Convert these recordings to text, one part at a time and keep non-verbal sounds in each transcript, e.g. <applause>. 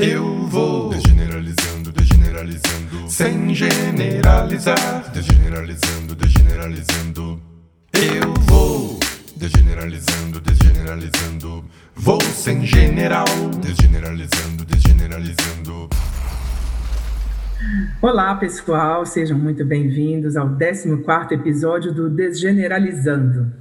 Eu vou desgeneralizando, desgeneralizando, sem generalizar, desgeneralizando, desgeneralizando. Eu vou desgeneralizando, desgeneralizando, vou sem general, desgeneralizando, desgeneralizando. Olá, pessoal, sejam muito bem-vindos ao 14 episódio do Desgeneralizando.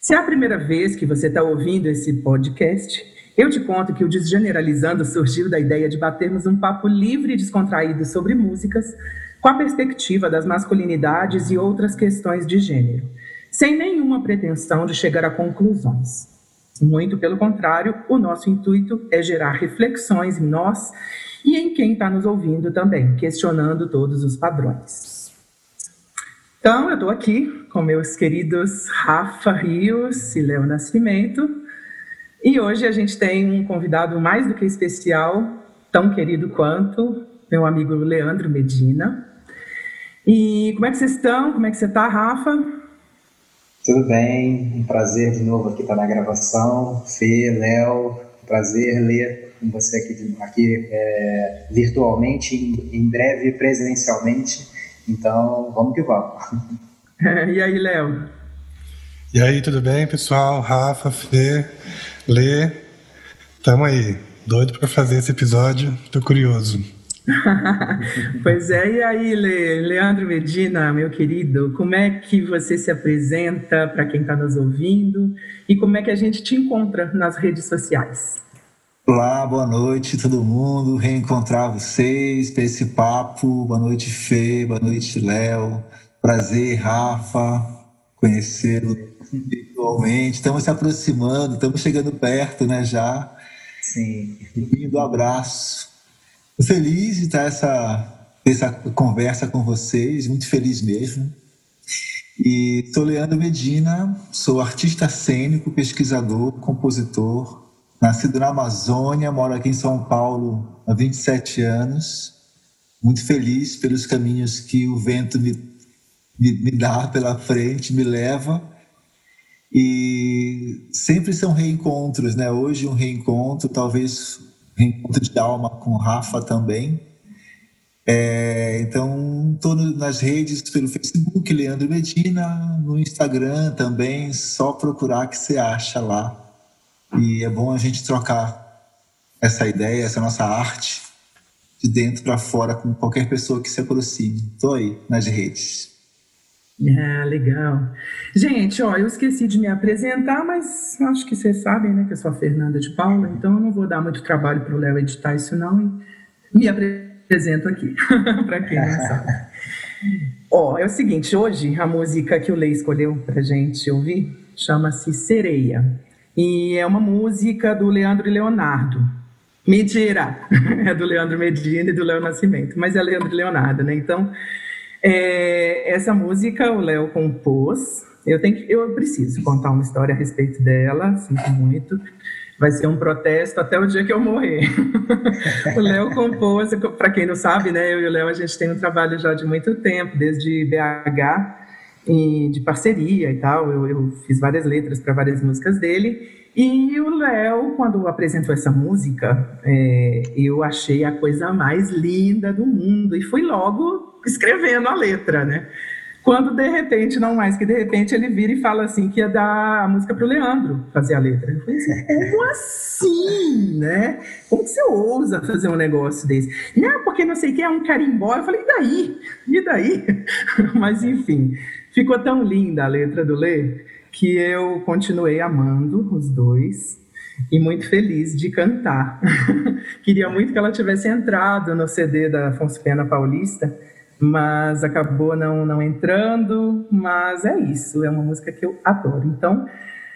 Se é a primeira vez que você está ouvindo esse podcast, eu te conto que o Desgeneralizando surgiu da ideia de batermos um papo livre e descontraído sobre músicas, com a perspectiva das masculinidades e outras questões de gênero, sem nenhuma pretensão de chegar a conclusões. Muito pelo contrário, o nosso intuito é gerar reflexões em nós e em quem está nos ouvindo também, questionando todos os padrões. Então, eu estou aqui com meus queridos Rafa Rios e Léo Nascimento e hoje a gente tem um convidado mais do que especial, tão querido quanto meu amigo Leandro Medina. E como é que vocês estão? Como é que você está, Rafa? Tudo bem, um prazer de novo aqui estar na gravação. Fê, Léo, prazer ler com você aqui, aqui é, virtualmente, em, em breve presencialmente. Então, vamos que vamos. <laughs> e aí, Léo? E aí, tudo bem, pessoal? Rafa, Fê. Lê, tamo aí, doido para fazer esse episódio, tô curioso. <laughs> pois é, e aí, Le, Leandro Medina, meu querido, como é que você se apresenta para quem está nos ouvindo e como é que a gente te encontra nas redes sociais? Olá, boa noite todo mundo, reencontrar vocês para esse papo. Boa noite, Fê, boa noite, Léo. Prazer, Rafa, conhecê-lo virtualmente, estamos se aproximando, estamos chegando perto, né, já. Sim. Lindo abraço. feliz de estar essa, essa conversa com vocês, muito feliz mesmo. E sou Leandro Medina, sou artista cênico, pesquisador, compositor, nascido na Amazônia, moro aqui em São Paulo há 27 anos. Muito feliz pelos caminhos que o vento me, me, me dá pela frente, me leva e sempre são reencontros, né? Hoje um reencontro, talvez reencontro de alma com Rafa também. É, então, estou nas redes pelo Facebook, Leandro Medina, no Instagram também, só procurar que você acha lá. E é bom a gente trocar essa ideia, essa nossa arte de dentro para fora com qualquer pessoa que se aproxime. Estou aí nas redes. Ah, legal. Gente, ó, eu esqueci de me apresentar, mas acho que vocês sabem, né, que eu sou a Fernanda de Paula, então eu não vou dar muito trabalho para o Léo editar isso não e me apresento aqui, <laughs> para quem não sabe. <laughs> ó, é o seguinte, hoje a música que o Lei escolheu para gente ouvir chama-se Sereia, e é uma música do Leandro e Leonardo. Mentira! <laughs> É do Leandro Medina e do Léo Nascimento, mas é Leandro e Leonardo, né? Então, é, essa música o Léo compôs. Eu tenho que, eu preciso contar uma história a respeito dela, sinto muito. Vai ser um protesto até o dia que eu morrer. <laughs> o Léo compôs, para quem não sabe, né? Eu e o Léo a gente tem um trabalho já de muito tempo, desde BH de parceria e tal. Eu, eu fiz várias letras para várias músicas dele. E o Léo, quando apresentou essa música, é, eu achei a coisa mais linda do mundo e fui logo escrevendo a letra, né? Quando de repente, não mais que de repente, ele vira e fala assim que ia dar a música para o Leandro fazer a letra. Eu falei assim, como assim, né? Como que você ousa fazer um negócio desse? Não, porque não sei o que é um carimbó. Eu falei, e daí? E daí? <laughs> Mas enfim, ficou tão linda a letra do Lê que eu continuei amando os dois e muito feliz de cantar. <laughs> Queria muito que ela tivesse entrado no CD da Afonso Pena Paulista, mas acabou não, não entrando. Mas é isso, é uma música que eu adoro. Então,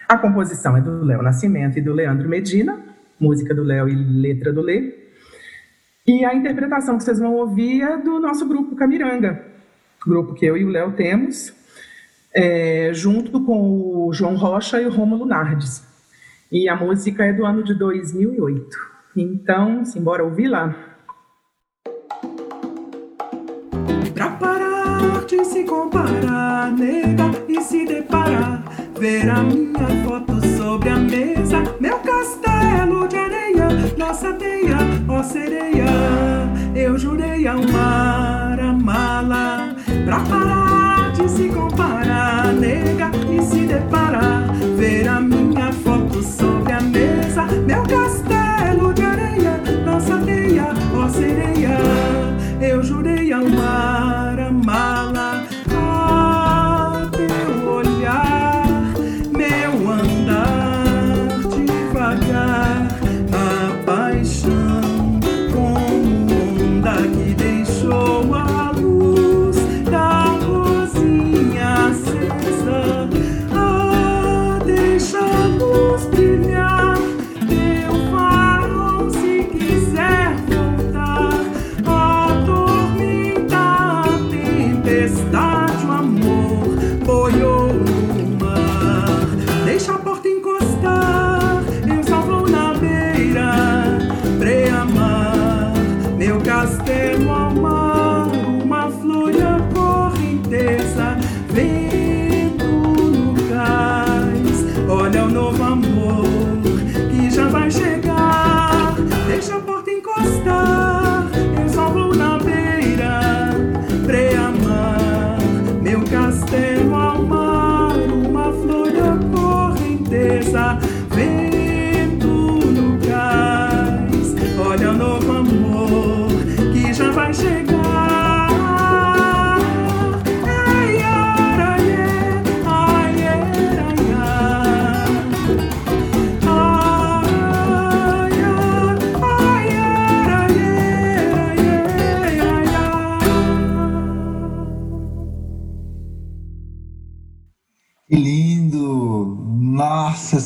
a composição é do Léo Nascimento e do Leandro Medina, música do Léo e letra do Lê. E a interpretação que vocês vão ouvir é do nosso grupo Camiranga, grupo que eu e o Léo temos, é, junto com o João Rocha e o Rômulo Nardes. E a música é do ano de 2008. Então, simbora ouvir lá. Pra parar de se comparar, nega, e se deparar, ver a minha foto sobre a mesa, meu castelo de areia nossa teia, ó sereia. Eu jurei ao mar amá-la pra parar de se comparar, nega, e se deparar. Ver a minha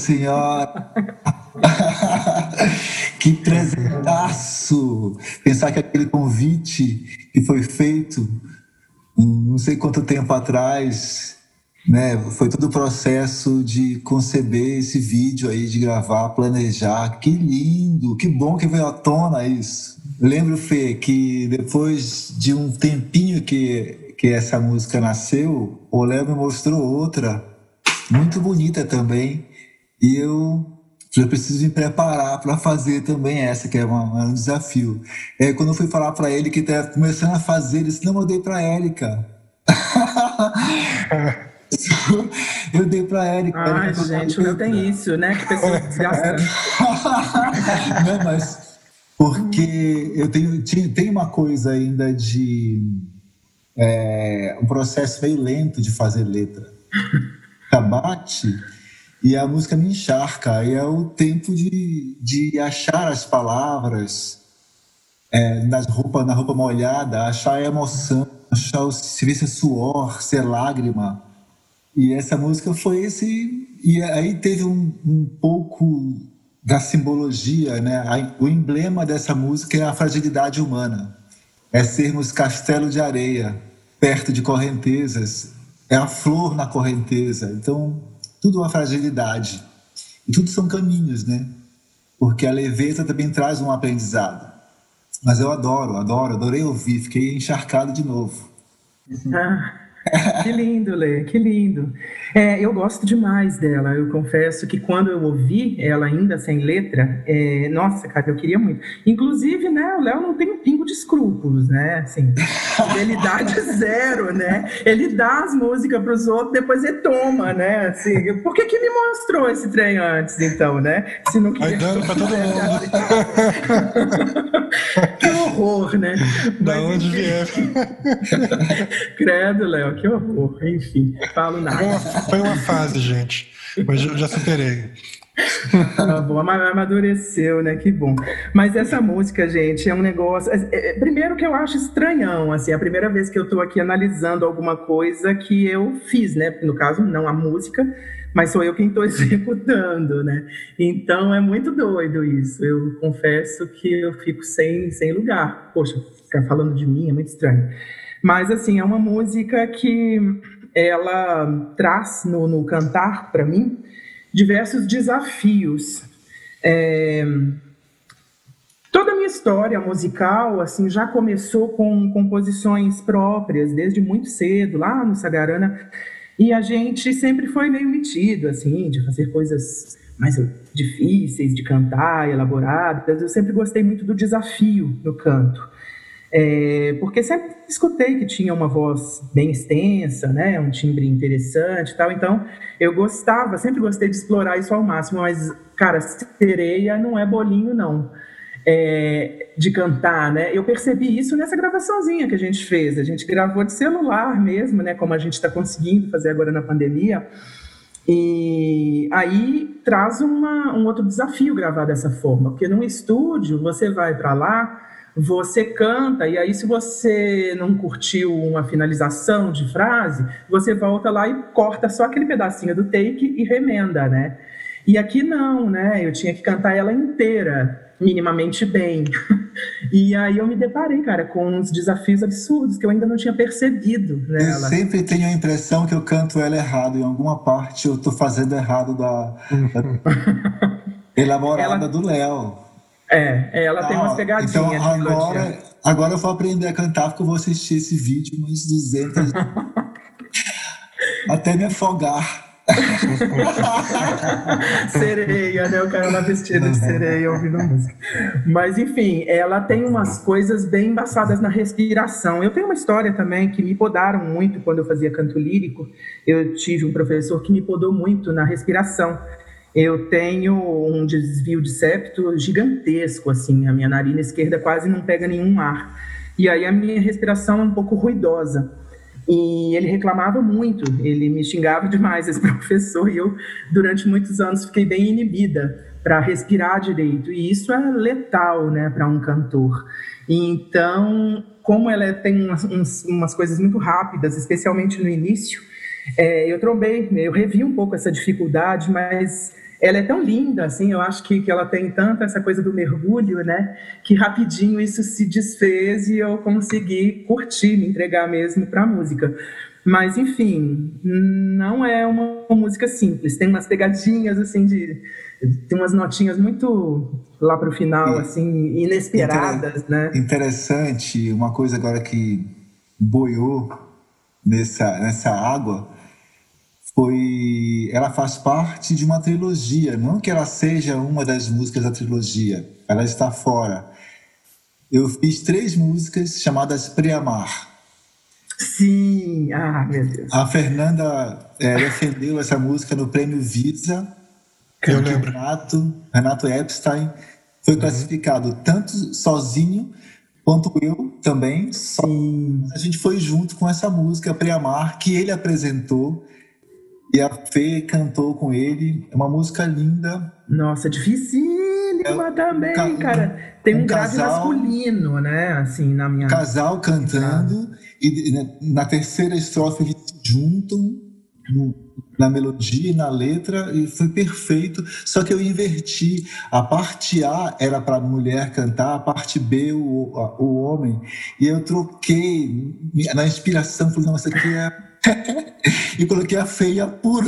Senhora! <laughs> que presentaço! Pensar que aquele convite que foi feito não sei quanto tempo atrás, né? Foi todo o processo de conceber esse vídeo aí, de gravar, planejar. Que lindo! Que bom que veio à tona isso. Lembro, Fê, que depois de um tempinho que, que essa música nasceu, o Léo me mostrou outra, muito bonita também. E eu já preciso me preparar para fazer também essa, que é, uma- é um desafio. É, quando eu fui falar para ele que estava começando a fazer, ele disse: Não, eu dei para a Érica. <laughs> eu dei para a Érica. Ai, Érica gente, não tem isso, né? Que pessoa desgastante. <laughs> não, mas porque eu tenho, tinha- tem uma coisa ainda de é, um processo meio lento de fazer letra. Bate e a música me encharca. Aí é o tempo de, de achar as palavras é, nas roupa, na roupa molhada, achar a emoção, achar o, se ver se é suor, se é lágrima. E essa música foi esse. E aí teve um, um pouco da simbologia, né? O emblema dessa música é a fragilidade humana. É sermos castelo de areia, perto de correntezas. É a flor na correnteza. Então, tudo uma fragilidade. E tudo são caminhos, né? Porque a leveza também traz um aprendizado. Mas eu adoro, adoro, adorei ouvir, fiquei encharcado de novo. <laughs> Que lindo, Lê, que lindo. É, eu gosto demais dela. Eu confesso que quando eu ouvi ela ainda sem letra, é, nossa, cara, eu queria muito. Inclusive, né, o Léo não tem um pingo de escrúpulos, né? Assim, fidelidade <laughs> zero, né? Ele dá as músicas para os outros, depois ele toma, né? Assim, por que que me mostrou esse trem antes, então, né? Se não queria. dando pra todo <laughs> mundo. que horror, né? Da Mas, onde vier. <laughs> Credo, Léo, que horror. Enfim, falo Foi nada. uma, foi uma fase, gente. Mas eu já superei. Tá bom, ama- amadureceu, né? Que bom. Mas essa música, gente, é um negócio. é- é- primeiro que eu acho estranhão, assim, é a primeira vez que eu tô aqui analisando alguma coisa que eu fiz, né? No caso, não a música, mas sou eu quem estou <laughs> executando, né? Então é muito doido isso. Eu confesso que eu fico sem, sem lugar. Poxa, ficar falando de mim é muito estranho. Mas, assim, é uma música que ela traz no, no cantar, para mim, diversos desafios. É, Toda a minha história musical assim já começou com composições próprias desde muito cedo, lá no Sagarana. E a gente sempre foi meio metido, assim, de fazer coisas mais difíceis de cantar, elaboradas. Eu sempre gostei muito do desafio no canto. É, porque sempre escutei que tinha uma voz bem extensa, né, um timbre interessante e tal, então eu gostava, sempre gostei de explorar isso ao máximo, mas, cara, sereia não é bolinho, não, é, de cantar, né, eu percebi isso nessa gravaçãozinha que a gente fez, a gente gravou de celular mesmo, né, como a gente está conseguindo fazer agora na pandemia, e aí traz uma, um outro desafio gravar dessa forma, porque no estúdio você vai para lá, você canta, e aí, se você não curtiu uma finalização de frase, você volta lá e corta só aquele pedacinho do take e remenda, né? E aqui não, né? Eu tinha que cantar ela inteira, minimamente bem. <laughs> E aí eu me deparei, cara, com uns desafios absurdos que eu ainda não tinha percebido nela. Eu sempre tenho a impressão que eu canto ela errado. Em alguma parte eu tô fazendo errado da, da <laughs> elaborada ela... do Léo. É, ela tem umas pegadinhas. Então agora, agora eu vou aprender a cantar porque eu vou assistir esse vídeo umas 200 <laughs> até me afogar. <laughs> sereia, né? O cara lá vestido de sereia ouvindo música. Mas enfim, ela tem umas coisas bem embaçadas na respiração. Eu tenho uma história também que me podaram muito quando eu fazia canto lírico. Eu tive um professor que me podou muito na respiração eu tenho um desvio de septo gigantesco, assim, a minha narina esquerda quase não pega nenhum ar. E aí a minha respiração é um pouco ruidosa. E ele reclamava muito, ele me xingava demais, esse <laughs> professor, e eu, durante muitos anos, fiquei bem inibida para respirar direito. E isso é letal, né, para um cantor. Então, como ela tem umas, umas coisas muito rápidas, especialmente no início, é, eu trombei, eu revi um pouco essa dificuldade, mas ela é tão linda, assim, eu acho que, que ela tem tanto essa coisa do mergulho, né, que rapidinho isso se desfez e eu consegui curtir, me entregar mesmo para a música. Mas, enfim, não é uma, uma, música simples, tem umas pegadinhas, assim, de... tem umas notinhas muito lá para o final, assim, inesperadas, Inter né? Interessante, uma coisa agora que boiou nessa, nessa água foi ela faz parte de uma trilogia, não que ela seja uma das músicas da trilogia, ela está fora. Eu fiz três músicas chamadas Preamar. Sim, ah, meu Deus. A Fernanda é, defendeu essa música no prêmio Visa. Eu lembro. Renato, Renato Epstein foi uhum. classificado tanto sozinho quanto eu também. Sim. A gente foi junto com essa música Preamar que ele apresentou e a Fê cantou com ele. É uma música linda. Nossa, dificílima é, também, um, cara. Tem um, um grave casal, masculino, né? Assim, na minha. Casal cantando. E né, na terceira estrofe eles se juntam no, na melodia e na letra. E foi perfeito. Só que eu inverti. A parte A era para a mulher cantar, a parte B o, o homem. E eu troquei. Na inspiração, falei, nossa, aqui é <laughs> e coloquei a feia pura.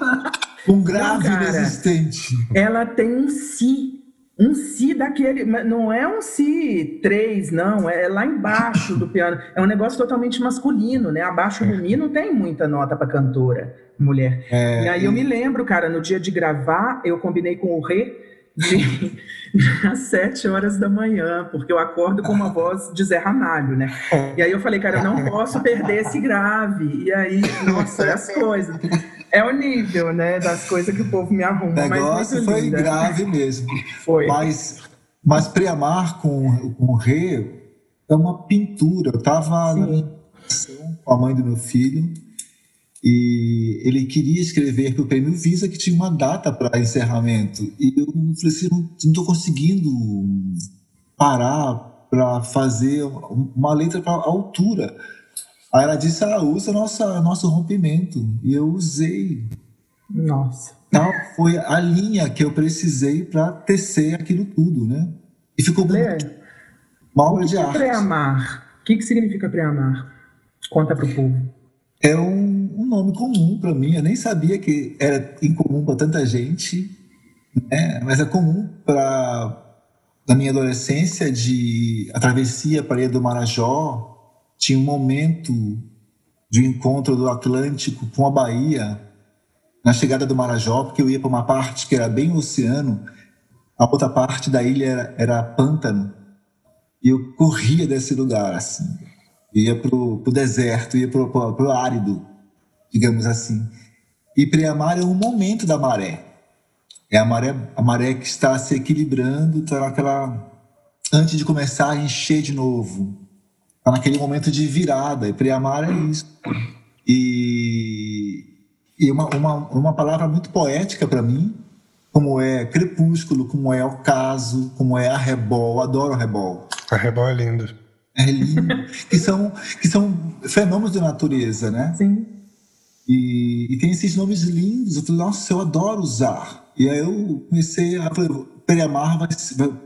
<laughs> um grave não, cara, inexistente. Ela tem um si. Um si daquele. Não é um si três, não. É lá embaixo do piano. É um negócio totalmente masculino, né? Abaixo do mi não tem muita nota para cantora, mulher. É, e aí eu me lembro, cara, no dia de gravar, eu combinei com o Rê de, <laughs> às sete horas da manhã, porque eu acordo com uma voz de Zé Ramalho, né? E aí eu falei, cara, eu não posso perder esse grave. E aí, nossa, é as <laughs> coisas. É o nível, né, das coisas que o povo me arruma. O negócio foi linda. grave mesmo. Foi. Mas, mas Preamar com, com o Rê é uma pintura. Eu estava com a mãe do meu filho e ele queria escrever para o prêmio Visa, que tinha uma data para encerramento. E eu falei assim: não estou conseguindo parar para fazer uma letra para a altura. Aí ela disse: ah, usa nossa, nosso rompimento. E eu usei. Nossa. Então, foi a linha que eu precisei para tecer aquilo tudo, né? E ficou muito uma obra de é arte. Pré-amar. O que, que significa pré-amar? Conta para o povo. É um nome comum para mim. Eu nem sabia que era incomum para tanta gente, né? mas é comum para na minha adolescência de a travessia para a do Marajó tinha um momento de um encontro do Atlântico com a Bahia, na chegada do Marajó, porque eu ia para uma parte que era bem oceano, a outra parte da ilha era, era pântano, e eu corria desse lugar, assim. ia para o deserto, ia para o árido, digamos assim. E Priamar é um momento da maré. É a maré, a maré que está se equilibrando, está naquela antes de começar a encher de novo. Está naquele momento de virada. E Priamar é isso. E, e uma, uma, uma palavra muito poética para mim, como é crepúsculo, como é ocaso, como é arrebol. Adoro arrebol. Arrebol é lindo. É lindo. que, são, que são fenômenos da natureza, né? Sim. E, e, tem esses nomes lindos. Eu falei, nossa, eu adoro usar. E aí eu comecei a. Falei, Periamar vai,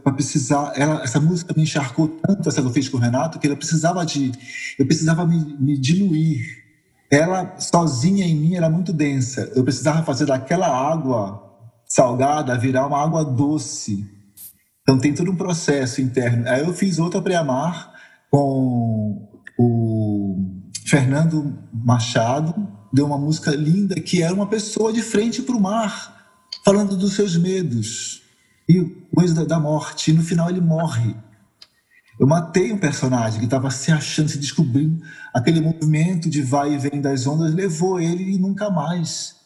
vai, precisar. Ela, essa música me encharcou tanto, essa que eu fiz com o Renato, que ela precisava de. Eu precisava me, me diluir. Ela sozinha em mim era muito densa. Eu precisava fazer daquela água salgada virar uma água doce. Então tem todo um processo interno. Aí eu fiz outra Preamar com o Fernando Machado, deu uma música linda que era uma pessoa de frente para o mar, falando dos seus medos e coisa da morte. E no final ele morre. Eu matei um personagem que estava se achando, se descobrindo. Aquele movimento de vai e vem das ondas levou ele e nunca mais.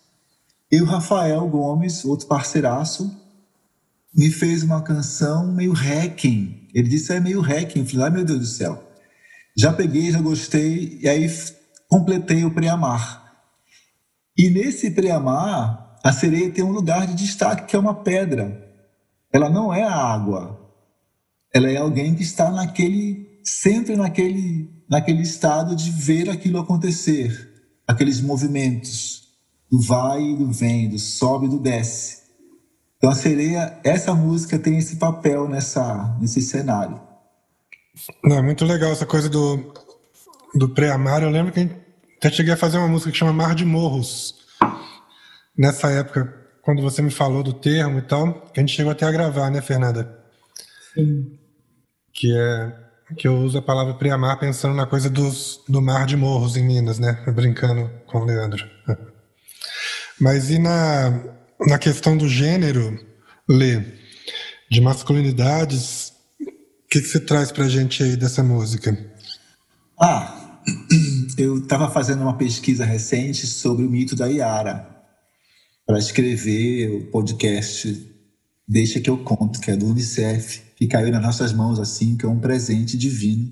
E o Rafael Gomes, outro parceiraço, me fez uma canção meio hacking. Ele disse, é meio hacking. Eu falei, ai meu Deus do céu. Já peguei, já gostei, e aí completei o Preamar. E nesse Preamar, a sereia tem um lugar de destaque, que é uma pedra. Ela não é a água. Ela é alguém que está naquele, sempre naquele, naquele estado de ver aquilo acontecer, aqueles movimentos do vai e do vem, do sobe e do desce. Então a sereia, essa música tem esse papel nessa, nesse cenário. Não, é muito legal essa coisa do, do pré-amar. Eu lembro que até cheguei a fazer uma música que chama Mar de Morros. Nessa época, quando você me falou do termo e tal, que a gente chegou até a gravar, né, Fernanda? Sim. Que é que eu uso a palavra pré-amar pensando na coisa dos, do mar de morros em Minas, né? Brincando com o Leandro. <laughs> Mas e na, na questão do gênero, Lê, de masculinidades, o que, que você traz pra gente aí dessa música? Ah, <clears throat> eu estava fazendo uma pesquisa recente sobre o mito da Iara para escrever o podcast Deixa que eu conto, que é do Unicef, que caiu nas nossas mãos assim, que é um presente divino.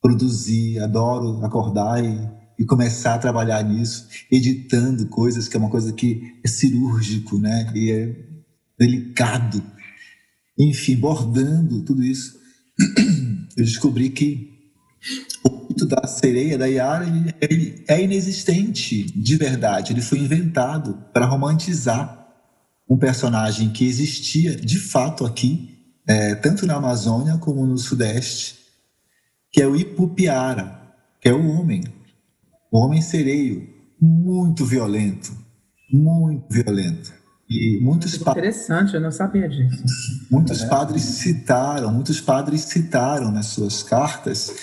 Produzir, adoro acordar e, e começar a trabalhar nisso, editando coisas que é uma coisa que é cirúrgico, né? E é delicado. Enfim, bordando tudo isso, <clears throat> eu descobri que o mito da sereia, da Yara, ele é inexistente de verdade. Ele foi inventado para romantizar um personagem que existia de fato aqui, é, tanto na Amazônia como no Sudeste, que é o Ipupiara, que é o homem, o homem sereio, muito violento, muito violento. E muitos Interessante, eu não sabia disso. Muitos é. padres citaram, muitos padres citaram nas suas cartas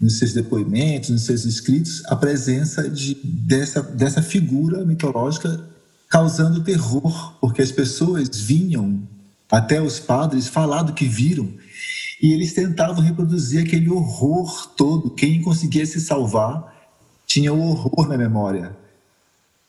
nos seus depoimentos, nos seus escritos, a presença de, dessa, dessa figura mitológica causando terror, porque as pessoas vinham até os padres falar do que viram e eles tentavam reproduzir aquele horror todo. Quem conseguia se salvar tinha o horror na memória.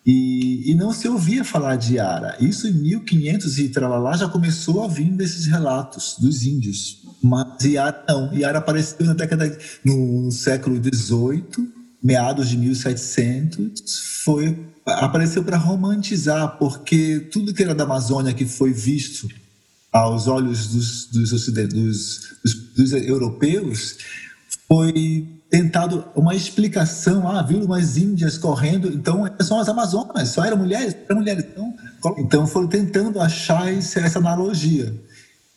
E, e não se ouvia falar de Yara. Isso em 1500 e tralalá já começou a vir desses relatos dos índios. Mas Yara não. Yara apareceu na década no século XVIII, meados de 1700, foi apareceu para romantizar, porque tudo que era da Amazônia que foi visto aos olhos dos, dos, dos, dos, europeus foi tentado uma explicação. Ah, viram umas índias correndo, então são as Amazonas, só eram mulheres, eram mulheres. Então, então foram tentando achar essa analogia.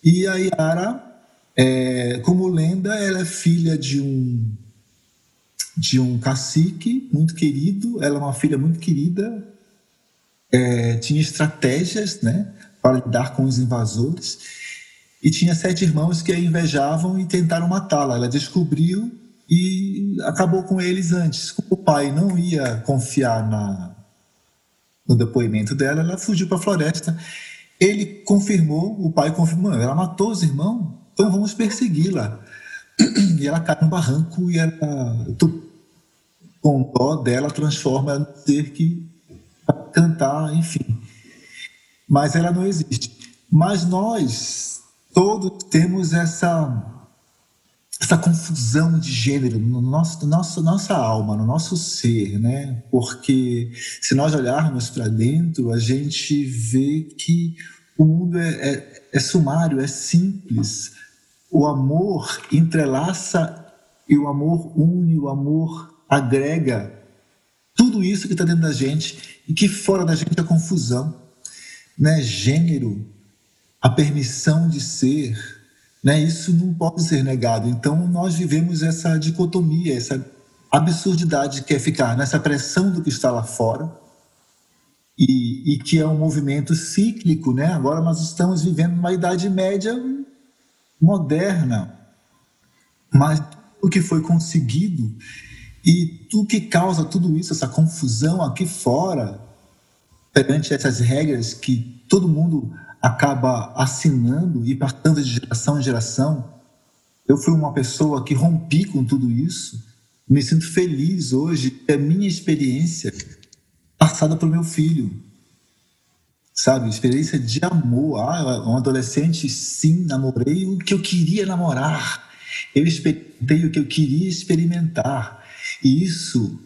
E a Yara, é, como lenda, ela é filha de um de um cacique muito querido. Ela é uma filha muito querida. É, tinha estratégias, né, para lidar com os invasores. E tinha sete irmãos que a invejavam e tentaram matá-la. Ela descobriu e acabou com eles antes. O pai não ia confiar na, no depoimento dela, ela fugiu para a floresta. Ele confirmou, o pai confirmou, ela matou os irmãos, então vamos persegui-la. E ela cai no barranco e ela, com dó dela, transforma ela no ser que cantar, enfim. Mas ela não existe. Mas nós todos temos essa essa confusão de gênero no nosso, no nosso nossa alma, no nosso ser, né? Porque se nós olharmos para dentro, a gente vê que o mundo é, é, é sumário, é simples. O amor entrelaça e o amor une, o amor agrega tudo isso que está dentro da gente e que fora da gente é confusão, né? Gênero, a permissão de ser, né? Isso não pode ser negado. Então, nós vivemos essa dicotomia, essa absurdidade que é ficar nessa pressão do que está lá fora e, e que é um movimento cíclico. Né? Agora nós estamos vivendo uma Idade Média moderna, mas o que foi conseguido e o que causa tudo isso, essa confusão aqui fora, perante essas regras que todo mundo acaba assinando e passando de geração em geração. Eu fui uma pessoa que rompi com tudo isso. Me sinto feliz hoje é minha experiência passada para o meu filho. Sabe, experiência de amor. Ah, um adolescente, sim, namorei o que eu queria namorar. Eu experimentei o que eu queria experimentar. E isso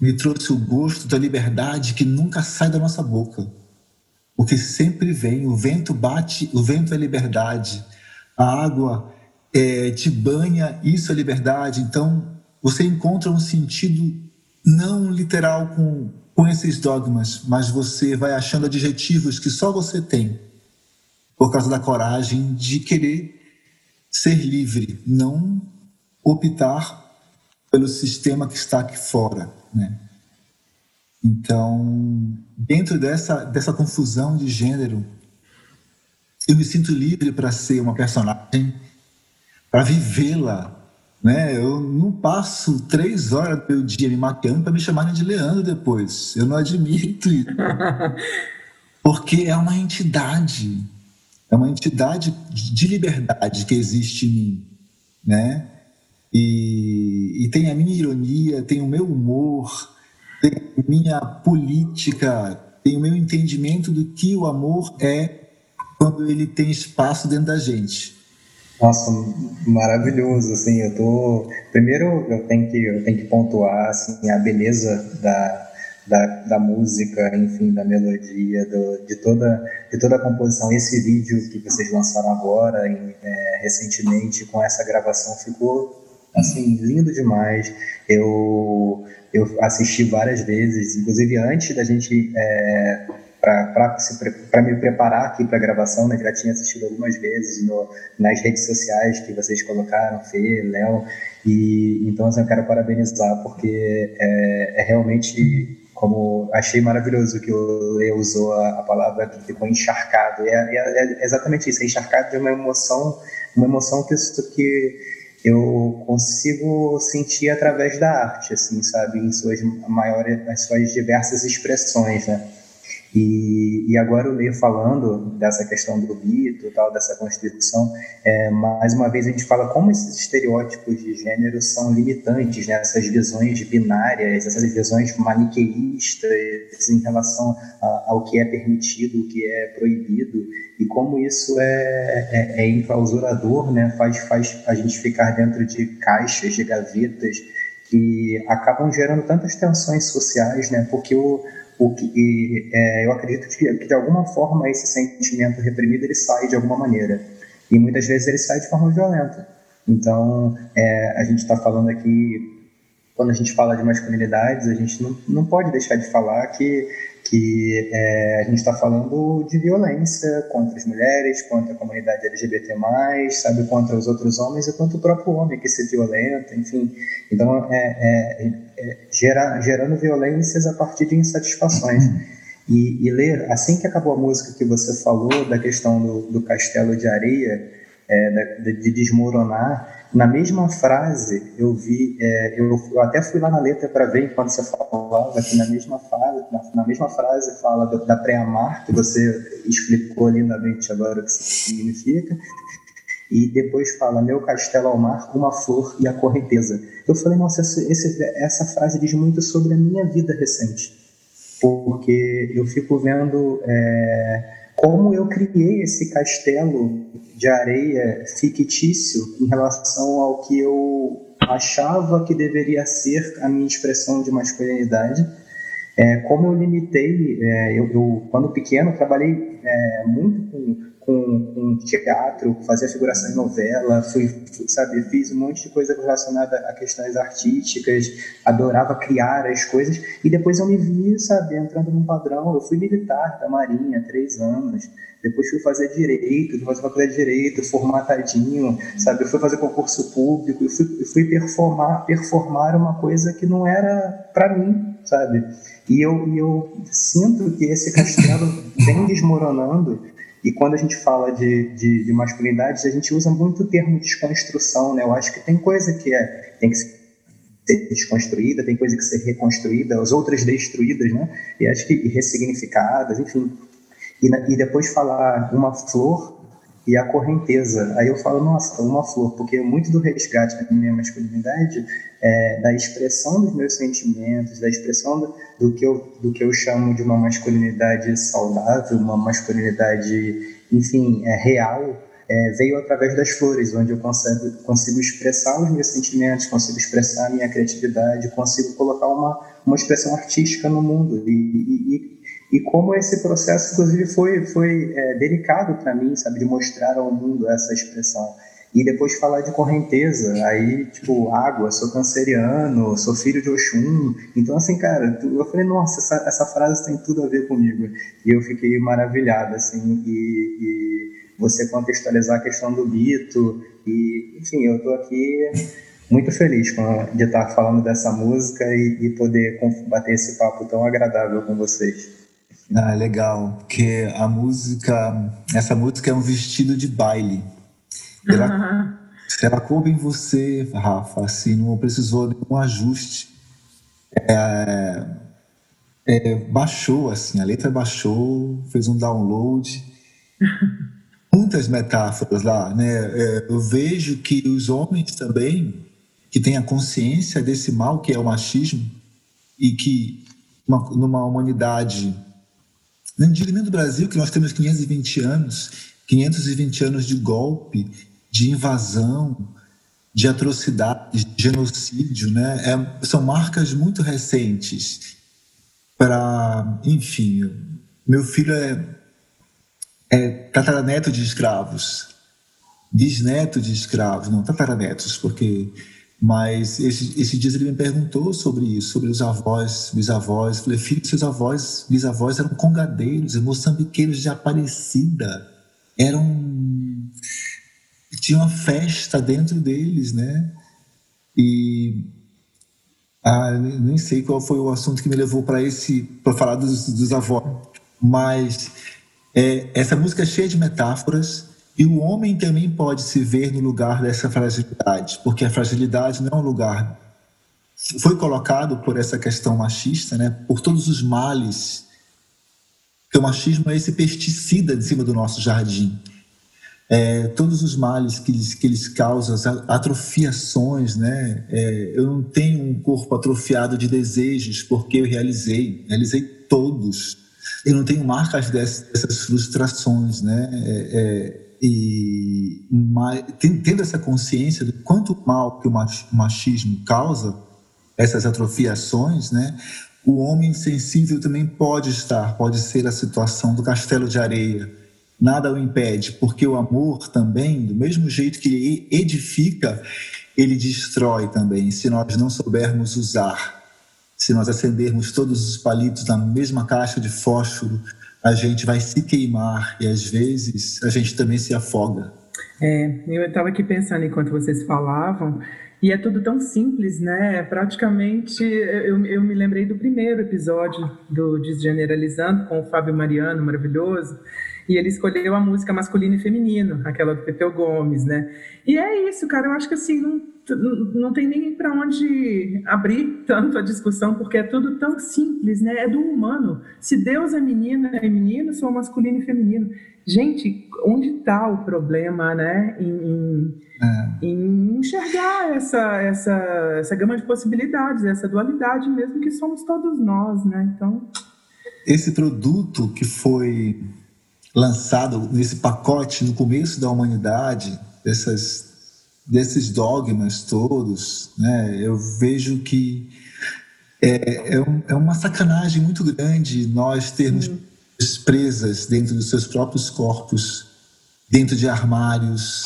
me trouxe o gosto da liberdade que nunca sai da nossa boca porque sempre vem, o vento bate, o vento é liberdade, a água é, te banha, isso é liberdade. Então, você encontra um sentido não literal com, com esses dogmas, mas você vai achando adjetivos que só você tem, por causa da coragem de querer ser livre, não optar pelo sistema que está aqui fora, né? Então, dentro dessa, dessa confusão de gênero, eu me sinto livre para ser uma personagem, para vivê-la. Né? Eu não passo três horas meu dia me maquiando para me chamarem de Leandro depois. Eu não admito isso. <laughs> Porque é uma entidade, é uma entidade de liberdade que existe em mim. Né? E, e tem a minha ironia, tem o meu humor, tem minha política, tem o meu entendimento do que o amor é quando ele tem espaço dentro da gente. Nossa, maravilhoso, assim, eu tô... Primeiro, eu tenho que, eu tenho que pontuar, assim, a beleza da, da, da música, enfim, da melodia, do, de, toda, de toda a composição. Esse vídeo que vocês lançaram agora, em, é, recentemente, com essa gravação, ficou, assim, lindo demais. Eu eu assisti várias vezes, inclusive antes da gente é, para me preparar aqui para a gravação, né, já tinha assistido algumas vezes no, nas redes sociais que vocês colocaram, Fê, Léo, e então assim, eu quero parabenizar porque é, é realmente como achei maravilhoso que o Lê usou a, a, palavra que ficou encharcado, é, é, é exatamente isso, é encharcado de uma emoção, uma emoção que, que eu consigo sentir através da arte, assim, sabe, em suas maiores, as suas diversas expressões, né? E, e agora eu meio falando dessa questão do mito, tal, dessa constituição, é, mais uma vez a gente fala como esses estereótipos de gênero são limitantes, né? essas visões binárias, essas visões maniqueístas em relação a, ao que é permitido, o que é proibido, e como isso é, é, é enclausurador, né? faz, faz a gente ficar dentro de caixas, de gavetas, que acabam gerando tantas tensões sociais, né? porque o o que é, eu acredito que, que, de alguma forma esse sentimento reprimido ele sai de alguma maneira. E muitas vezes ele sai de forma violenta. Então é, a gente está falando aqui quando a gente fala de masculinidades a gente não, não pode deixar de falar que que é, a gente está falando de violência contra as mulheres, contra a comunidade LGBT+, sabe, contra os outros homens e contra o próprio homem que se violenta, enfim. Então, é, é, é gera, gerando violências a partir de insatisfações. E, e, ler, assim que acabou a música que você falou da questão do, do castelo de areia, é, de desmoronar, na mesma frase, eu vi, é, eu, eu, até fui lá na letra para ver enquanto você falava que na mesma frase, na, na mesma frase fala da pré-amar, que você explicou lindamente agora o que significa, e depois fala meu castelo ao mar, uma flor e a correnteza. Eu falei, nossa, esse, essa frase diz muito sobre a minha vida recente, porque eu fico vendo é, como eu criei esse castelo de areia fictício em relação ao que eu achava que deveria ser a minha expressão de masculinidade. É, como eu limitei, é, eu, eu, quando pequeno trabalhei é, muito com com, com teatro, fazia figuração em novela, fui, sabe, fiz um monte de coisa relacionada a questões artísticas, adorava criar as coisas, e depois eu me vi, sabe, entrando num padrão. Eu fui militar da Marinha, três anos, depois fui fazer direito, fui fazer faculdade de direito, formatadinho, sabe, eu fui fazer concurso público, eu fui, eu fui performar, performar uma coisa que não era para mim, sabe. E eu, e eu sinto que esse castelo vem desmoronando e quando a gente fala de, de, de masculinidade, a gente usa muito o termo desconstrução, né? Eu acho que tem coisa que é, tem que ser desconstruída, tem coisa que ser reconstruída, as outras destruídas, né? E acho que ressignificadas, enfim. E, e depois falar uma flor e a correnteza. Aí eu falo, nossa, uma flor, porque muito do resgate da minha masculinidade é da expressão dos meus sentimentos, da expressão do, do, que eu, do que eu chamo de uma masculinidade saudável, uma masculinidade, enfim, é, real, é, veio através das flores, onde eu consigo, consigo expressar os meus sentimentos, consigo expressar a minha criatividade, consigo colocar uma, uma expressão artística no mundo. E, e, e como esse processo, inclusive, foi, foi é, delicado para mim, sabe, de mostrar ao mundo essa expressão. E depois falar de correnteza, aí, tipo, água, sou canceriano, sou filho de Oxum. Então, assim, cara, eu falei, nossa, essa, essa frase tem tudo a ver comigo. E eu fiquei maravilhado, assim, e, e você contextualizar a questão do mito. E, enfim, eu tô aqui muito feliz de estar falando dessa música e, e poder bater esse papo tão agradável com vocês. Ah, legal, porque a música, essa música é um vestido de baile. Ela, <laughs> uhum. ela coube em você, Rafa, assim, não precisou de um ajuste. É, é, baixou, assim, a letra baixou, fez um download. <laughs> Muitas metáforas lá, né? É, eu vejo que os homens também, que têm a consciência desse mal que é o machismo, e que uma, numa humanidade digo nem do Brasil, que nós temos 520 anos, 520 anos de golpe, de invasão, de atrocidade, de genocídio, né? É, são marcas muito recentes para, enfim, meu filho é, é tataraneto de escravos, bisneto de escravos, não tataranetos, porque mas esses esse dias ele me perguntou sobre isso, sobre os avós, bisavós. Falei, filho, seus avós, bisavós eram congadeiros, moçambiqueiros de Aparecida. Eram. Tinha uma festa dentro deles, né? E. Ah, nem sei qual foi o assunto que me levou para esse. para falar dos, dos avós. Mas é, essa música é cheia de metáforas e o homem também pode se ver no lugar dessa fragilidade, porque a fragilidade não é um lugar. Foi colocado por essa questão machista, né, por todos os males. Que o machismo é esse pesticida de cima do nosso jardim. É, todos os males que eles, que eles causam, as atrofiações, né? É, eu não tenho um corpo atrofiado de desejos porque eu realizei, realizei todos. Eu não tenho marcas dessas, frustrações, né? É, e tendo essa consciência do quanto mal que o machismo causa, essas atrofiações, né? O homem sensível também pode estar, pode ser a situação do castelo de areia. Nada o impede, porque o amor também, do mesmo jeito que ele edifica, ele destrói também, se nós não soubermos usar. Se nós acendermos todos os palitos na mesma caixa de fósforo, a gente vai se queimar e às vezes a gente também se afoga. É, eu estava aqui pensando enquanto vocês falavam, e é tudo tão simples, né? Praticamente, eu, eu me lembrei do primeiro episódio do Desgeneralizando com o Fábio Mariano, maravilhoso. E ele escolheu a música masculino e feminino, aquela do Pepeu Gomes, né? E é isso, cara. Eu acho que assim não, não tem nem para onde abrir tanto a discussão, porque é tudo tão simples, né? É do humano. Se Deus é menina é menino, sou masculino e feminino. Gente, onde está o problema, né? Em, em, é. em, enxergar essa, essa, essa gama de possibilidades, essa dualidade mesmo que somos todos nós, né? Então. Esse produto que foi lançado nesse pacote no começo da humanidade, dessas, desses dogmas todos, né, eu vejo que é, é, um, é uma sacanagem muito grande nós termos presas dentro dos seus próprios corpos, dentro de armários,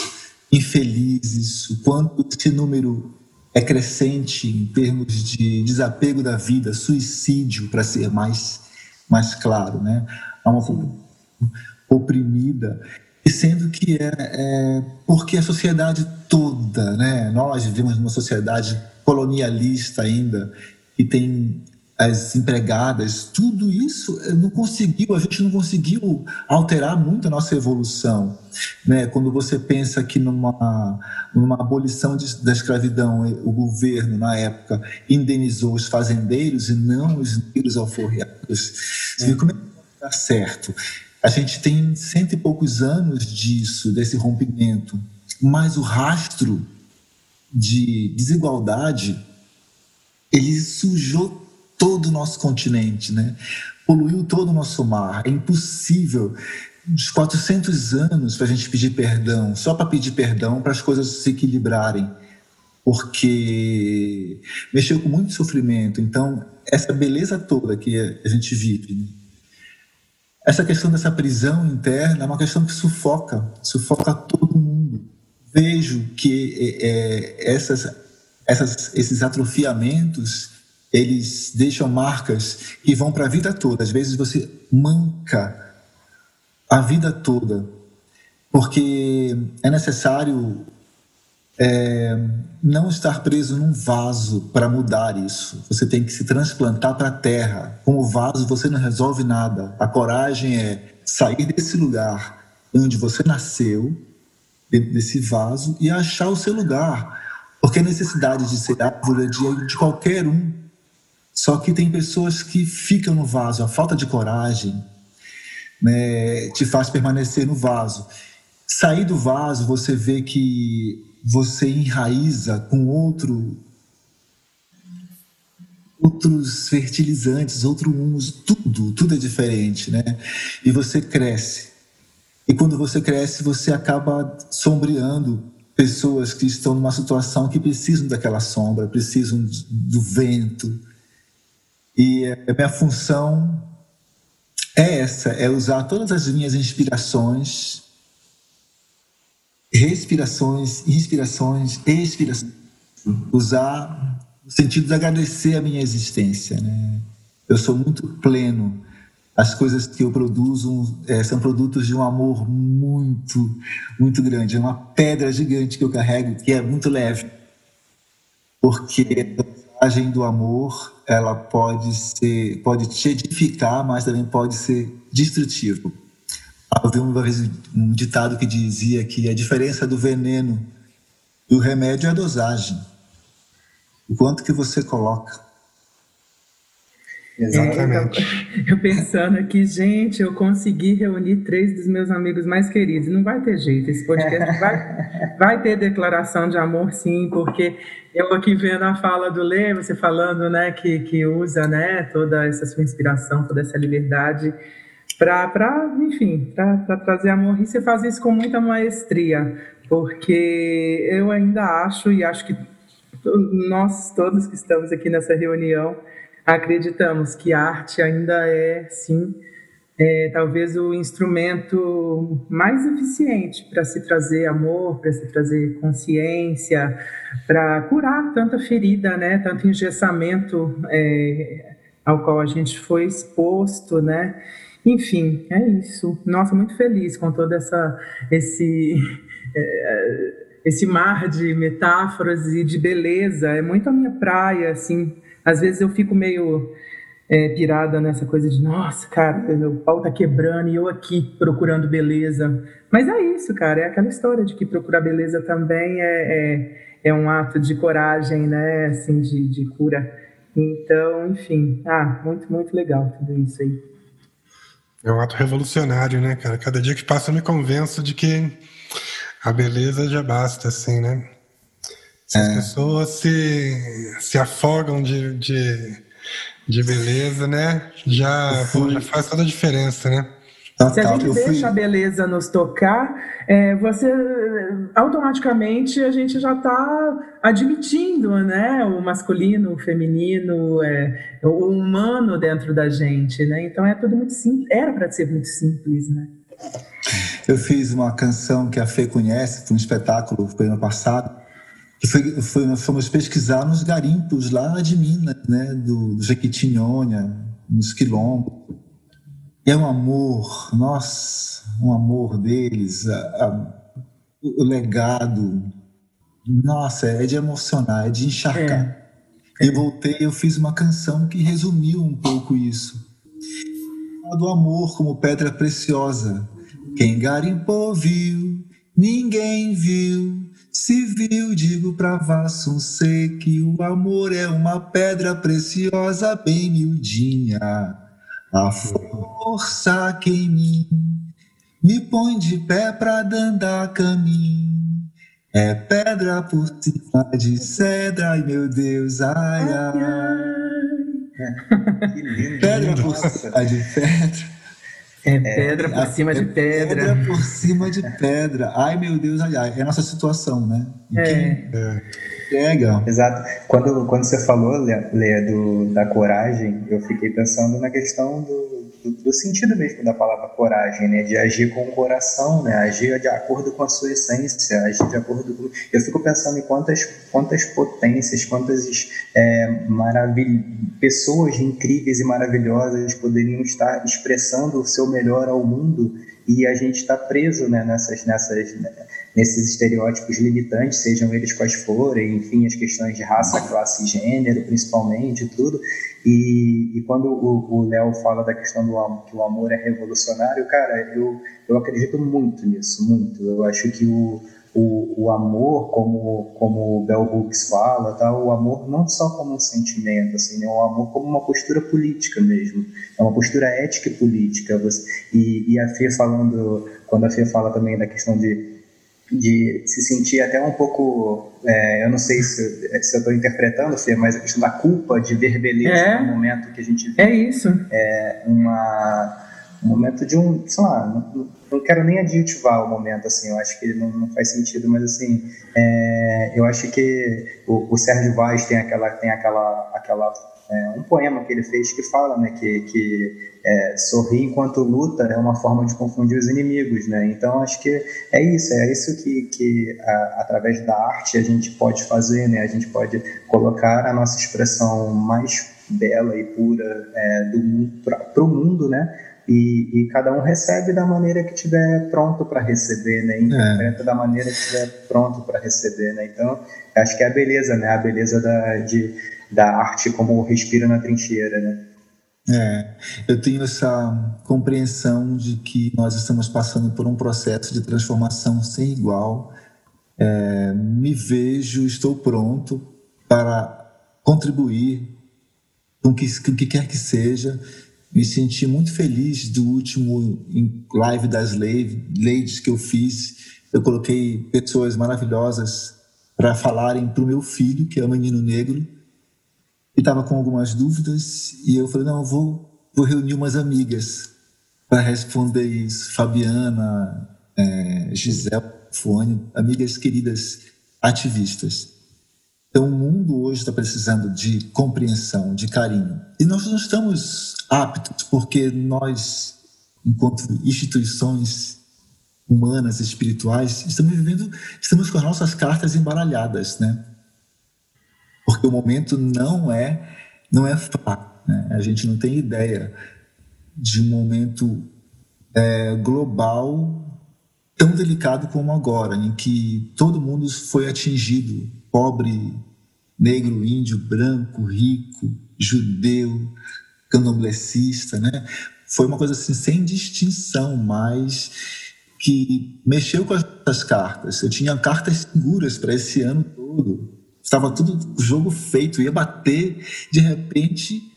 infelizes, o quanto esse número é crescente em termos de desapego da vida, suicídio, para ser mais, mais claro, né? Há uma, oprimida, e sendo que é, é, porque a sociedade toda, né? Nós vivemos numa sociedade colonialista ainda, que tem as empregadas, tudo isso não conseguiu, a gente não conseguiu alterar muito a nossa evolução. Né? Quando você pensa que numa, numa abolição de, da escravidão, o governo, na época, indenizou os fazendeiros e não os negros alforriados, vê como é que dá certo. A gente tem cento e poucos anos disso, desse rompimento, mas o rastro de desigualdade ele sujou todo o nosso continente, né? Poluiu todo o nosso mar. É impossível uns 400 anos para a gente pedir perdão, só para pedir perdão para as coisas se equilibrarem, porque mexeu com muito sofrimento. Então, essa beleza toda que a gente vive, né? Essa questão dessa prisão interna é uma questão que sufoca, sufoca todo mundo. Vejo que é, é, essas, essas, esses atrofiamentos eles deixam marcas que vão para a vida toda. Às vezes você manca a vida toda, porque é necessário é, não estar preso num vaso para mudar isso. Você tem que se transplantar para a terra. Com o vaso você não resolve nada. A coragem é sair desse lugar onde você nasceu, desse vaso, e achar o seu lugar. Porque a necessidade de ser árvore é de, de qualquer um. Só que tem pessoas que ficam no vaso. A falta de coragem né, te faz permanecer no vaso. Sair do vaso, você vê que você enraiza com outro outros fertilizantes, outro uso, tudo, tudo é diferente, né? E você cresce. E quando você cresce, você acaba sombreando pessoas que estão numa situação que precisam daquela sombra, precisam do vento. E a minha função é essa, é usar todas as minhas inspirações respirações, inspirações, expirações. Usar no sentido de agradecer a minha existência. Né? Eu sou muito pleno. As coisas que eu produzo é, são produtos de um amor muito, muito grande. É uma pedra gigante que eu carrego, que é muito leve. Porque a mensagem do amor, ela pode ser, pode te edificar, mas também pode ser destrutiva. Eu vi uma vez um ditado que dizia que a diferença do veneno do remédio é a dosagem. O quanto que você coloca. Exatamente. É, <laughs> eu pensando aqui, gente, eu consegui reunir três dos meus amigos mais queridos. Não vai ter jeito, esse podcast <laughs> vai, vai ter declaração de amor, sim, porque eu aqui vendo a fala do Lê, você falando, né, que, que usa, né, toda essa sua inspiração, toda essa liberdade para, enfim, para trazer amor. E você faz isso com muita maestria, porque eu ainda acho, e acho que nós todos que estamos aqui nessa reunião acreditamos que a arte ainda é, sim, é, talvez o instrumento mais eficiente para se trazer amor, para se trazer consciência, para curar tanta ferida, né, tanto engessamento é, ao qual a gente foi exposto, né? Enfim, é isso. Nossa, muito feliz com todo essa, esse, <laughs> é, esse mar de metáforas e de beleza. É muito a minha praia, assim. Às vezes eu fico meio é, pirada nessa coisa de, nossa, cara, o pau tá quebrando e eu aqui procurando beleza. Mas é isso, cara, é aquela história de que procurar beleza também é, é, é um ato de coragem, né, assim, de, de cura. Então, enfim, ah, muito, muito legal tudo isso aí. É um ato revolucionário, né, cara? Cada dia que passa eu me convenço de que a beleza já basta, assim, né? Se as é. pessoas se, se afogam de, de de beleza, né? Já, pô, já faz toda a diferença, né? Se a gente deixa fui... a beleza nos tocar, é, você automaticamente a gente já está admitindo, né, o masculino, o feminino, é, o humano dentro da gente, né? Então é tudo muito simples. Era para ser muito simples, né? Eu fiz uma canção que a Fê conhece, foi um espetáculo, foi ano passado foi, foi, fomos pesquisar nos garimpos lá de Minas, né, do, do Jequitinhonha, nos quilombos. É um amor, nossa, um amor deles, a, a, o legado, nossa, é de emocionar, é de encharcar. É. Eu voltei, eu fiz uma canção que resumiu um pouco isso. Do amor como pedra preciosa. Quem garimpou viu, ninguém viu se viu, digo pra Vassuncê que o amor é uma pedra preciosa, bem miudinha. A força que em mim me põe de pé pra andar caminho. É pedra por cima de cedra, ai meu Deus, ai ai. <laughs> Que lindo, pedra por cima de pedra. É pedra por é, cima de pedra. Pedra por cima de <laughs> pedra. Ai, meu Deus, ai, ai. É a nossa situação, né? É. é. Legal. Exato. Quando, quando você falou, Lea, do, da coragem, eu fiquei pensando na questão do, do, do, sentido mesmo da palavra coragem, né? De agir com o coração, né? Agir de acordo com a sua essência, agir de acordo com... Eu fico pensando em quantas, quantas potências, quantas é, pessoas incríveis e maravilhosas poderiam estar expressando o seu melhor ao mundo e a gente está preso né, nessas, nessas, nesses estereótipos limitantes, sejam eles quais forem, enfim, as questões de raça, classe e gênero, principalmente, tudo. E, e quando o Léo fala da questão do amor, que o amor é revolucionário, cara, eu, eu acredito muito nisso, muito. Eu acho que o, o, o amor, como, como o Bell Hooks fala, tá? o amor não só como um sentimento, assim, né? o amor como uma postura política mesmo, é uma postura ética e política. Você, e, e a Fê falando, quando a Fê fala também da questão de de se sentir até um pouco, é, eu não sei se, se eu estou interpretando, Fê, mas a questão da culpa de ver beleza é, no momento que a gente vê. É isso. É uma, um momento de um, sei lá, não, não quero nem adjetivar o momento, assim, eu acho que não, não faz sentido, mas assim, é, eu acho que o, o Sérgio Vaz tem aquela, tem aquela, aquela é, um poema que ele fez que fala, né, que, que é, sorrir enquanto luta é uma forma de confundir os inimigos, né? Então acho que é isso, é isso que, que a, através da arte a gente pode fazer, né? A gente pode colocar a nossa expressão mais bela e pura é, do para o mundo, né? E, e, cada um recebe da maneira que tiver pronto para receber, né? Interpreta é. da maneira que tiver pronto para receber, né? Então acho que é a beleza, né? A beleza da, de, da arte como respira na trincheira, né? É, eu tenho essa compreensão de que nós estamos passando por um processo de transformação sem igual. É, me vejo, estou pronto para contribuir com o que, com que quer que seja. Me senti muito feliz do último live das ladies que eu fiz. Eu coloquei pessoas maravilhosas para falarem para o meu filho, que é o menino negro, e estava com algumas dúvidas e eu falei não eu vou vou reunir umas amigas para responder isso. Fabiana é, Gisele Fuane amigas queridas ativistas. Então o mundo hoje está precisando de compreensão de carinho. E nós não estamos aptos porque nós enquanto instituições humanas espirituais estamos vivendo estamos com as nossas cartas embaralhadas né porque o momento não é não é fácil. Né? A gente não tem ideia de um momento é, global tão delicado como agora, em que todo mundo foi atingido, pobre, negro, índio, branco, rico, judeu, candomblessista, né? Foi uma coisa assim sem distinção, mas que mexeu com as cartas. Eu tinha cartas seguras para esse ano todo. Estava tudo jogo feito, ia bater, de repente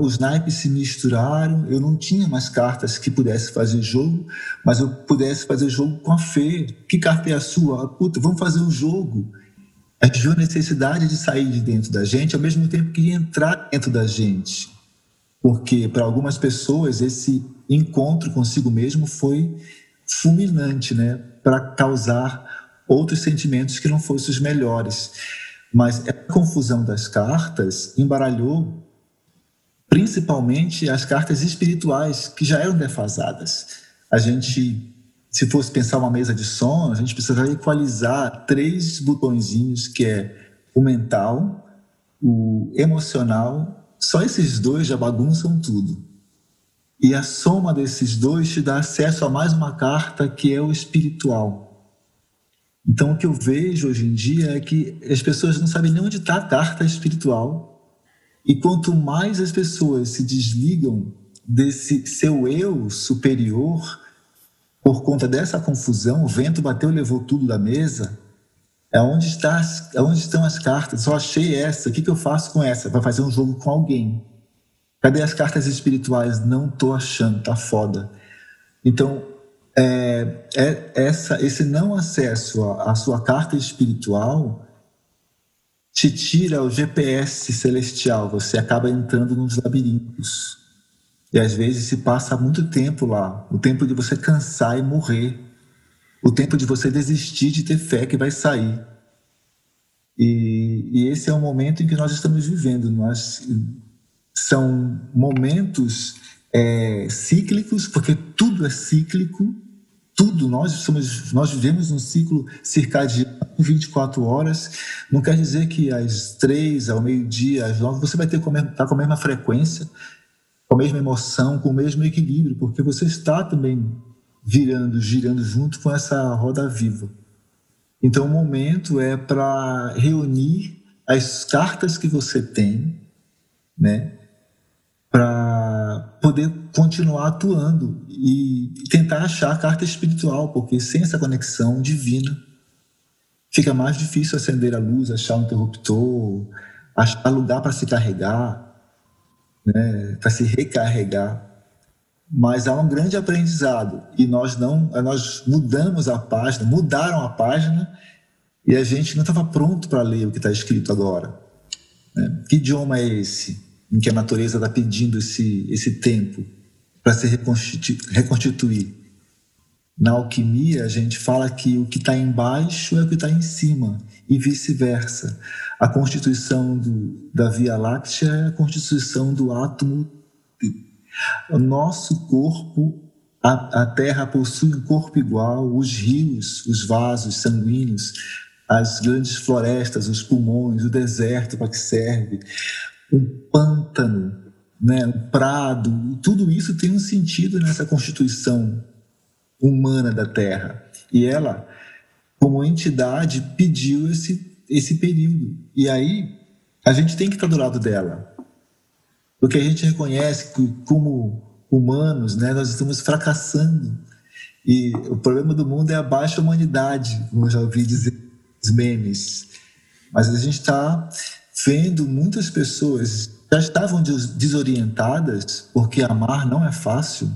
os naipes se misturaram, eu não tinha mais cartas que pudesse fazer jogo, mas eu pudesse fazer jogo com a Fê. Que carta é a sua? Ah, puta, vamos fazer um jogo. A gente viu a necessidade de sair de dentro da gente, ao mesmo tempo que entrar dentro da gente. Porque para algumas pessoas esse encontro consigo mesmo foi fulminante, né, para causar outros sentimentos que não fossem os melhores. Mas a confusão das cartas embaralhou principalmente as cartas espirituais, que já eram defasadas. A gente, se fosse pensar uma mesa de som, a gente precisaria equalizar três botõezinhos, que é o mental, o emocional, só esses dois já bagunçam tudo. E a soma desses dois te dá acesso a mais uma carta que é o espiritual. Então, o que eu vejo hoje em dia é que as pessoas não sabem nem onde está a carta espiritual. E quanto mais as pessoas se desligam desse seu eu superior, por conta dessa confusão, o vento bateu levou tudo da mesa. É onde, está, é onde estão as cartas? Só achei essa. O que, que eu faço com essa? Vai fazer um jogo com alguém. Cadê as cartas espirituais? Não tô achando, tá foda. Então, é, é essa, esse não acesso à, sua carta espiritual te tira o GPS celestial, você acaba entrando nos labirintos. E às vezes se passa muito tempo lá o tempo de você cansar e morrer, o tempo de você desistir de ter fé que vai sair. E, e esse é o momento em que nós estamos vivendo. Nós são momentos é, cíclicos, porque tudo é cíclico, tudo, nós somos, nós vivemos um ciclo circadiano 24 horas, não quer dizer que às três, ao meio-dia, às nove, você vai ter tá com a mesma frequência, com a mesma emoção, com o mesmo equilíbrio, porque você está também virando, girando junto com essa roda viva. Então, o momento é para reunir as cartas que você tem, né, para poder continuar atuando e tentar achar a carta espiritual, porque sem essa conexão divina fica mais difícil acender a luz, achar um interruptor, achar lugar para se carregar, né, para se recarregar. Mas há um grande aprendizado e nós não, nós mudamos a página, mudaram a página e a gente não estava pronto para ler o que está escrito agora. Né? Que idioma é esse? Em que a natureza está pedindo esse, esse tempo para se reconstituir, reconstituir. Na alquimia, a gente fala que o que está embaixo é o que está em cima, e vice-versa. A constituição do, da Via Láctea é a constituição do átomo. O nosso corpo, a, a Terra possui um corpo igual, os rios, os vasos sanguíneos, as grandes florestas, os pulmões, o deserto para que serve um pântano, né, um prado, tudo isso tem um sentido nessa constituição humana da Terra. E ela, como entidade, pediu esse, esse período. E aí a gente tem que estar do lado dela. Porque a gente reconhece que, como humanos, né, nós estamos fracassando. E o problema do mundo é a baixa humanidade, como eu já ouvi dizer os memes. Mas a gente está vendo muitas pessoas já estavam desorientadas, porque amar não é fácil.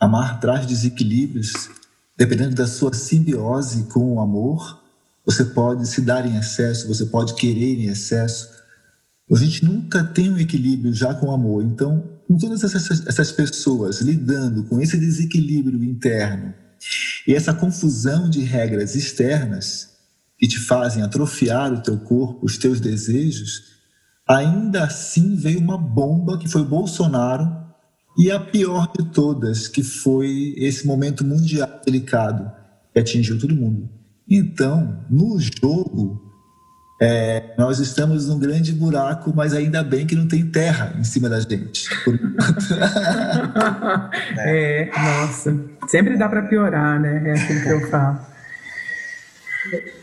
Amar traz desequilíbrios. Dependendo da sua simbiose com o amor, você pode se dar em excesso, você pode querer em excesso. A gente nunca tem um equilíbrio já com o amor. Então, com todas essas, pessoas lidando com esse desequilíbrio interno e essa confusão de regras externas, que te fazem atrofiar o teu corpo, os teus desejos, ainda assim veio uma bomba que foi Bolsonaro e a pior de todas, que foi esse momento mundial delicado que atingiu todo mundo. Então, no jogo, é, nós estamos num grande buraco, mas ainda bem que não tem terra em cima da gente. <laughs> é, nossa, sempre dá para piorar, né? É aquilo que eu falo.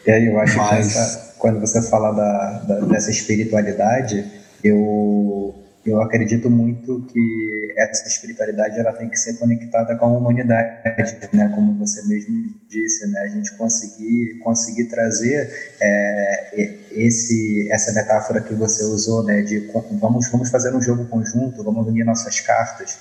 E aí eu acho Mas... que essa, quando você fala da, da, dessa espiritualidade, eu, eu acredito muito que essa espiritualidade ela tem que ser conectada com a humanidade, né? Como você mesmo disse, né? A gente conseguir conseguir trazer é, esse essa metáfora que você usou, né? De vamos vamos fazer um jogo conjunto, vamos unir nossas cartas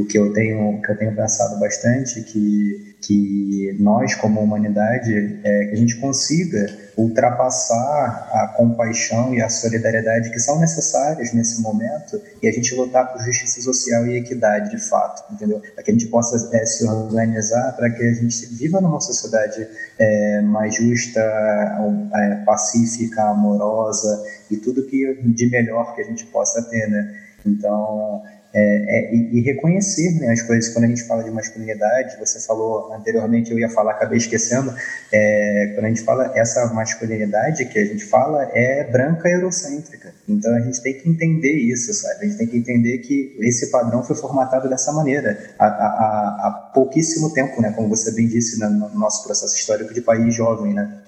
o que eu tenho que eu tenho pensado bastante que que nós como humanidade é, que a gente consiga ultrapassar a compaixão e a solidariedade que são necessárias nesse momento e a gente lutar por justiça social e equidade de fato entendeu? Para que a gente possa é, se organizar para que a gente viva numa sociedade é, mais justa é, pacífica amorosa e tudo que de melhor que a gente possa ter né? Então é, é, e, reconhecer né, as coisas. Quando a gente fala de masculinidade, você falou anteriormente, eu ia falar, acabei esquecendo. É, quando a gente fala essa masculinidade que a gente fala é branca eurocêntrica. Então a gente tem que entender isso, sabe? A gente tem que entender que esse padrão foi formatado dessa maneira há, há, há pouquíssimo tempo, né? Como você bem disse no nosso processo histórico de país jovem, né?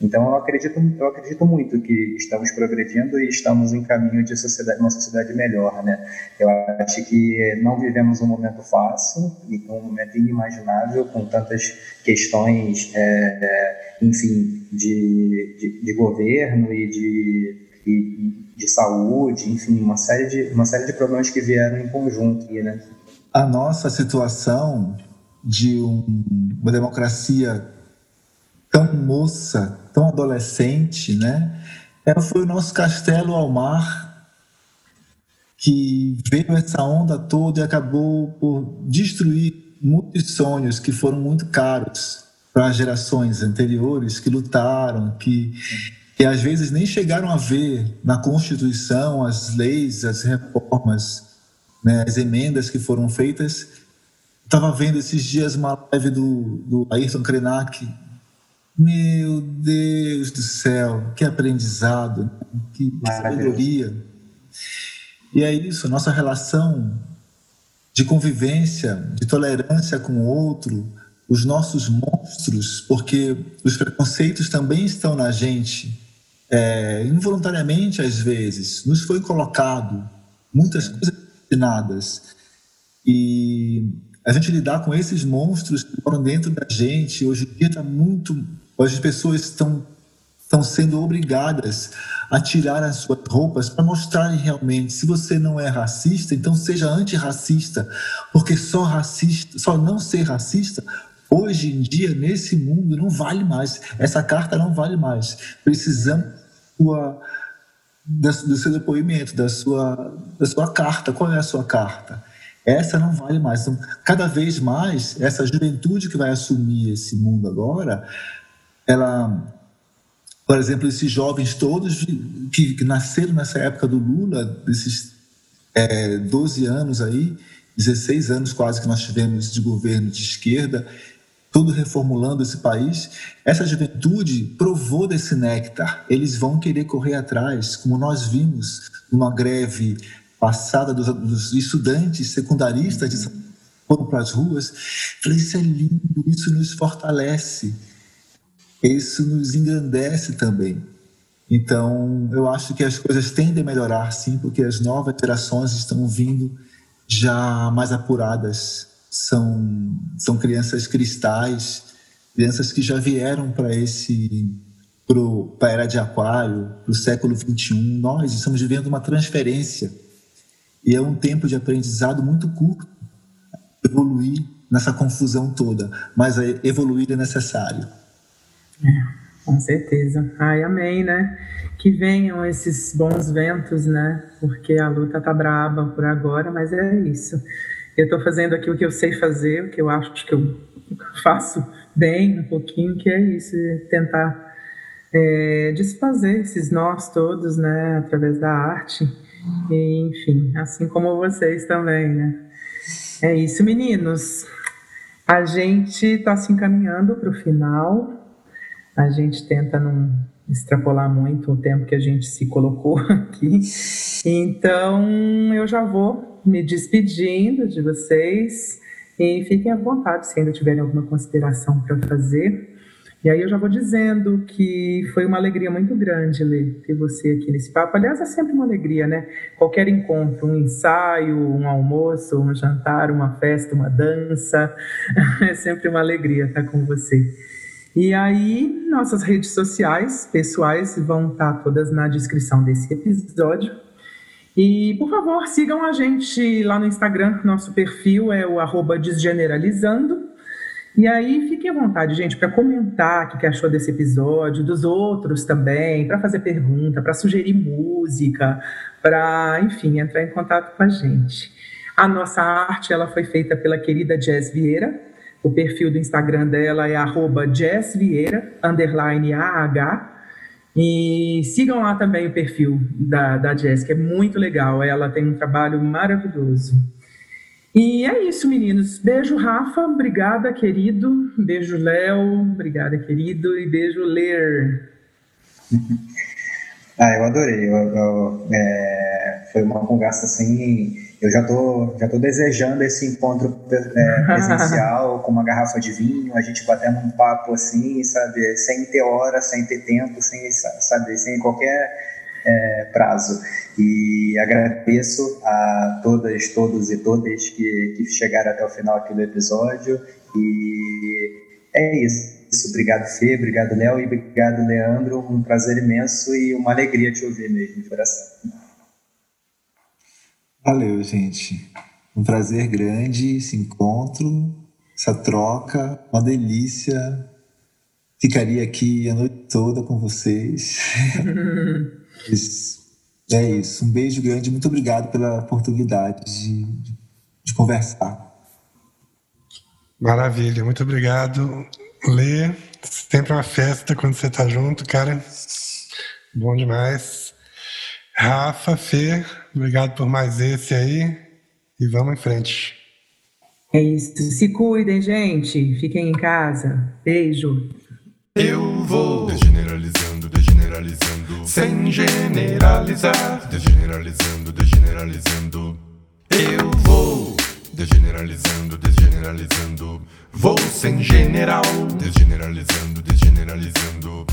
Então, eu acredito, eu acredito muito que estamos progredindo e estamos em caminho de sociedade, uma sociedade melhor, né? Eu acho que não vivemos um momento fácil e um momento inimaginável com tantas questões, é, é, enfim, de, de, de, governo e de, de, de, saúde, enfim, uma série de uma série de problemas que vieram em conjunto, né? A nossa situação de um, uma democracia tão moça, tão adolescente, né? Ela foi o nosso castelo ao mar que veio essa onda toda e acabou por destruir muitos sonhos que foram muito caros para as gerações anteriores que lutaram, que, que às vezes nem chegaram a ver na Constituição as leis, as reformas, né, as emendas que foram feitas. Estava vendo esses dias uma live do, do Ayrton Krenak, meu Deus do céu, que aprendizado, que sabedoria. E é isso, nossa relação de convivência, de tolerância com o outro, os nossos monstros, porque os preconceitos também estão na gente, é, involuntariamente às vezes, nos foi colocado muitas coisas ensinadas. E a gente lidar com esses monstros que moram dentro da gente, hoje em dia está muito Hoje as pessoas estão, estão sendo obrigadas a tirar as suas roupas para mostrarem realmente se você não é racista, então seja antirracista, porque só racista, só não ser racista hoje em dia nesse mundo não vale mais. Essa carta não vale mais. Precisamos sua, do seu depoimento, da sua, da sua carta. Qual é a sua carta? Essa não vale mais. Então, cada vez mais, essa juventude que vai assumir esse mundo agora ela, por exemplo, esses jovens todos que, que nasceram nessa época do Lula, desses é, 12 anos aí, 16 anos quase que nós tivemos de governo de esquerda, tudo reformulando esse país, essa juventude provou desse néctar. Eles vão querer correr atrás, como nós vimos numa greve passada dos, dos estudantes secundaristas de foram para as ruas. Falei, isso é lindo, isso nos fortalece isso nos engrandece também. Então, eu acho que as coisas tendem a melhorar, sim, porque as novas gerações estão vindo já mais apuradas. São, são crianças cristais, crianças que já vieram para esse para a era de aquário, para o século 21. Nós estamos vivendo uma transferência e é um tempo de aprendizado muito curto evoluir nessa confusão toda, mas evoluir é necessário. É, <laughs> com certeza. Ai, amém, né? Que venham esses bons ventos, né? Porque a luta tá braba por agora, mas é isso. Eu estou fazendo aqui o que eu sei fazer, o que eu acho que eu faço bem um pouquinho, que é isso, é tentar é, desfazer esses nós todos, né? Através da arte. E, enfim, assim como vocês também, né? É isso, meninos. A gente está se encaminhando para o final a gente tenta não extrapolar muito o tempo que a gente se colocou <laughs> aqui. Então, eu já vou me despedindo de vocês e fiquem à vontade se ainda tiverem alguma consideração para fazer. E aí eu já vou dizendo que foi uma alegria muito grande ler, ter você aqui nesse papo. Aliás, é sempre uma alegria, né? Qualquer encontro, um ensaio, um almoço, um jantar, uma festa, uma dança, <laughs> é sempre uma alegria estar com você. E aí, nossas redes sociais pessoais vão estar todas na descrição desse episódio. E, por favor, sigam a gente lá no Instagram. Nosso perfil é o arroba desgeneralizando. E aí, fiquem à vontade, gente, para comentar o que achou desse episódio, dos outros também, para fazer pergunta, para sugerir música, para, enfim, entrar em contato com a gente. A nossa arte ela foi feita pela querida Jazz Vieira. O perfil do Instagram dela é arroba jazzvieira, underline AH. E sigam lá também o perfil da, da Jazz, que é muito legal. Ela tem um trabalho maravilhoso. E é isso, meninos. Beijo, Rafa. Obrigada, querido. Beijo, Léo. Obrigada, querido. E beijo, Ler. <laughs> Ah, eu adorei. Eu, eu, é, foi uma conversa assim. Eu já tô, já tô desejando esse encontro é, presencial <laughs> com uma garrafa de vinho, a gente batendo um papo assim, sabe, sem ter hora, sem ter tempo, sem, sabe, sem qualquer é, prazo. E agradeço a todas, todos e todas que, que chegaram até o final aqui do episódio. E é isso. Obrigado, Fê, obrigado, Léo, e obrigado, Leandro. Um prazer imenso e uma alegria te ouvir mesmo, de coração. Valeu, gente. Um prazer grande esse encontro, essa troca, uma delícia. Ficaria aqui a noite toda com vocês. <laughs> É isso. Um beijo grande. Muito obrigado pela oportunidade de, de conversar. Maravilha. Muito obrigado, Lê. Sempre uma festa quando você está junto, cara. Bom demais. Rafa, Fê, obrigado por mais esse aí. E vamos em frente. É isso. Se cuidem, gente. Fiquem em casa. Beijo. Eu vou degeneralizando, degeneralizando, sem generalizar, degeneralizando, degeneralizando. Eu vou degeneralizando, desgeneralizando, vou sem general, degeneralizando, desgeneralizando.